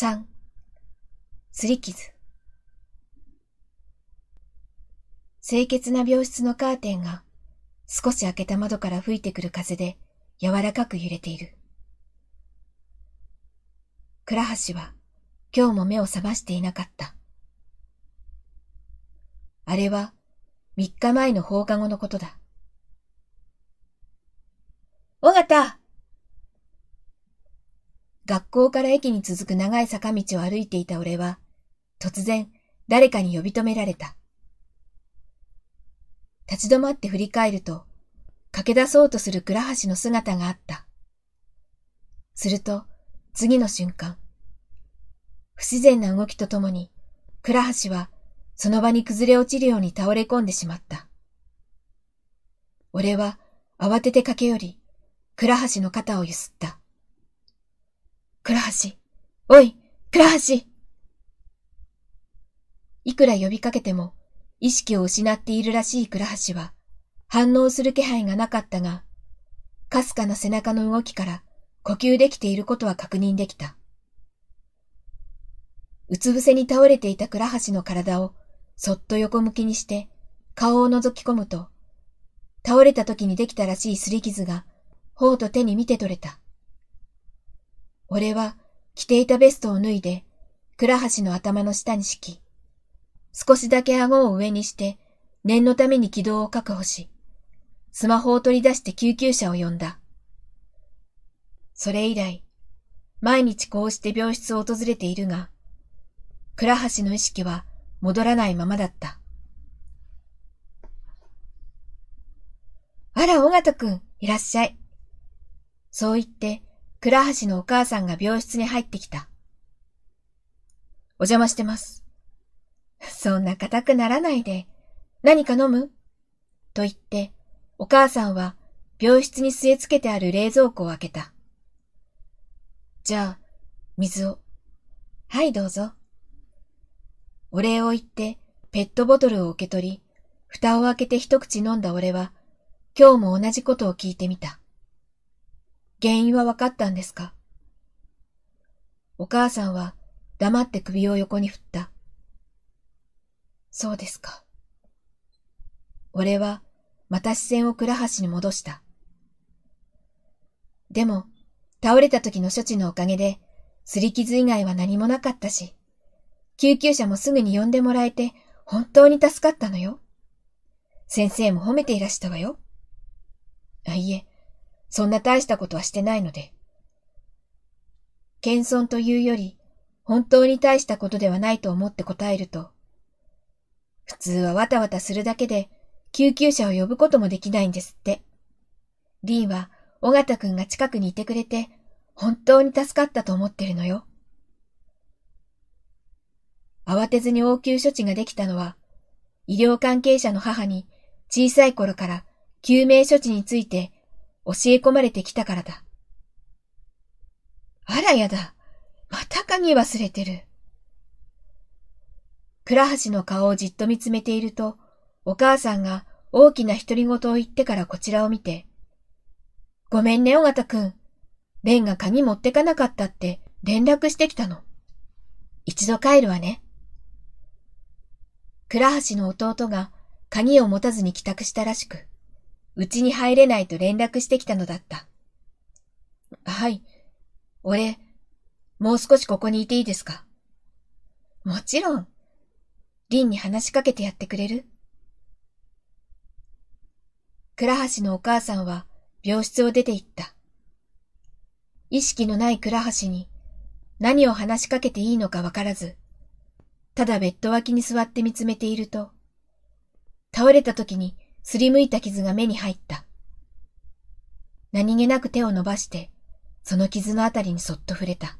3、すり傷。清潔な病室のカーテンが少し開けた窓から吹いてくる風で柔らかく揺れている。倉橋は今日も目を覚ましていなかった。あれは三日前の放課後のことだ。尾形学校から駅に続く長い坂道を歩いていた俺は、突然誰かに呼び止められた。立ち止まって振り返ると、駆け出そうとする倉橋の姿があった。すると、次の瞬間、不自然な動きとともに、倉橋はその場に崩れ落ちるように倒れ込んでしまった。俺は慌てて駆け寄り、倉橋の肩をゆすった。倉橋、おい、倉橋いくら呼びかけても意識を失っているらしい倉橋は反応する気配がなかったが、かすかな背中の動きから呼吸できていることは確認できた。うつ伏せに倒れていた倉橋の体をそっと横向きにして顔を覗き込むと、倒れた時にできたらしい擦り傷が頬と手に見て取れた。俺は着ていたベストを脱いで倉橋の頭の下に敷き、少しだけ顎を上にして念のために軌道を確保し、スマホを取り出して救急車を呼んだ。それ以来、毎日こうして病室を訪れているが、倉橋の意識は戻らないままだった。あら、尾形くん、いらっしゃい。そう言って、倉橋のお母さんが病室に入ってきた。お邪魔してます。そんな硬くならないで、何か飲む？と言って、お母さんは病室に据え付けてある冷蔵庫を開けた。じゃあ、水を。はい、どうぞ。お礼を言って、ペットボトルを受け取り、蓋を開けて一口飲んだ俺は、今日も同じことを聞いてみた。原因は分かったんですか？お母さんは黙って首を横に振った。そうですか。俺はまた視線を倉橋に戻した。でも、倒れた時の処置のおかげで、擦り傷以外は何もなかったし、救急車もすぐに呼んでもらえて、本当に助かったのよ。先生も褒めていらしたわよ。あ、いえ、そんな大したことはしてないので。謙遜というより、本当に大したことではないと思って答えると、普通はわたわたするだけで救急車を呼ぶこともできないんですって。リーは、尾形くんが近くにいてくれて、本当に助かったと思ってるのよ。慌てずに応急処置ができたのは、医療関係者の母に小さい頃から救命処置について教え込まれてきたからだ。あらやだ。また鍵忘れてる。倉橋の顔をじっと見つめていると、お母さんが大きな独り言を言ってからこちらを見て、ごめんね、尾形くん。レンが鍵持ってかなかったって連絡してきたの。一度帰るわね。倉橋の弟が鍵を持たずに帰宅したらしく、うちに入れないと連絡してきたのだった。はい。俺、もう少しここにいていいですか？もちろん。リンに話しかけてやってくれる？倉橋のお母さんは病室を出て行った。意識のない倉橋に何を話しかけていいのかわからず、ただベッド脇に座って見つめていると、倒れた時にすりむいた傷が目に入った。何気なく手を伸ばして、その傷のあたりにそっと触れた。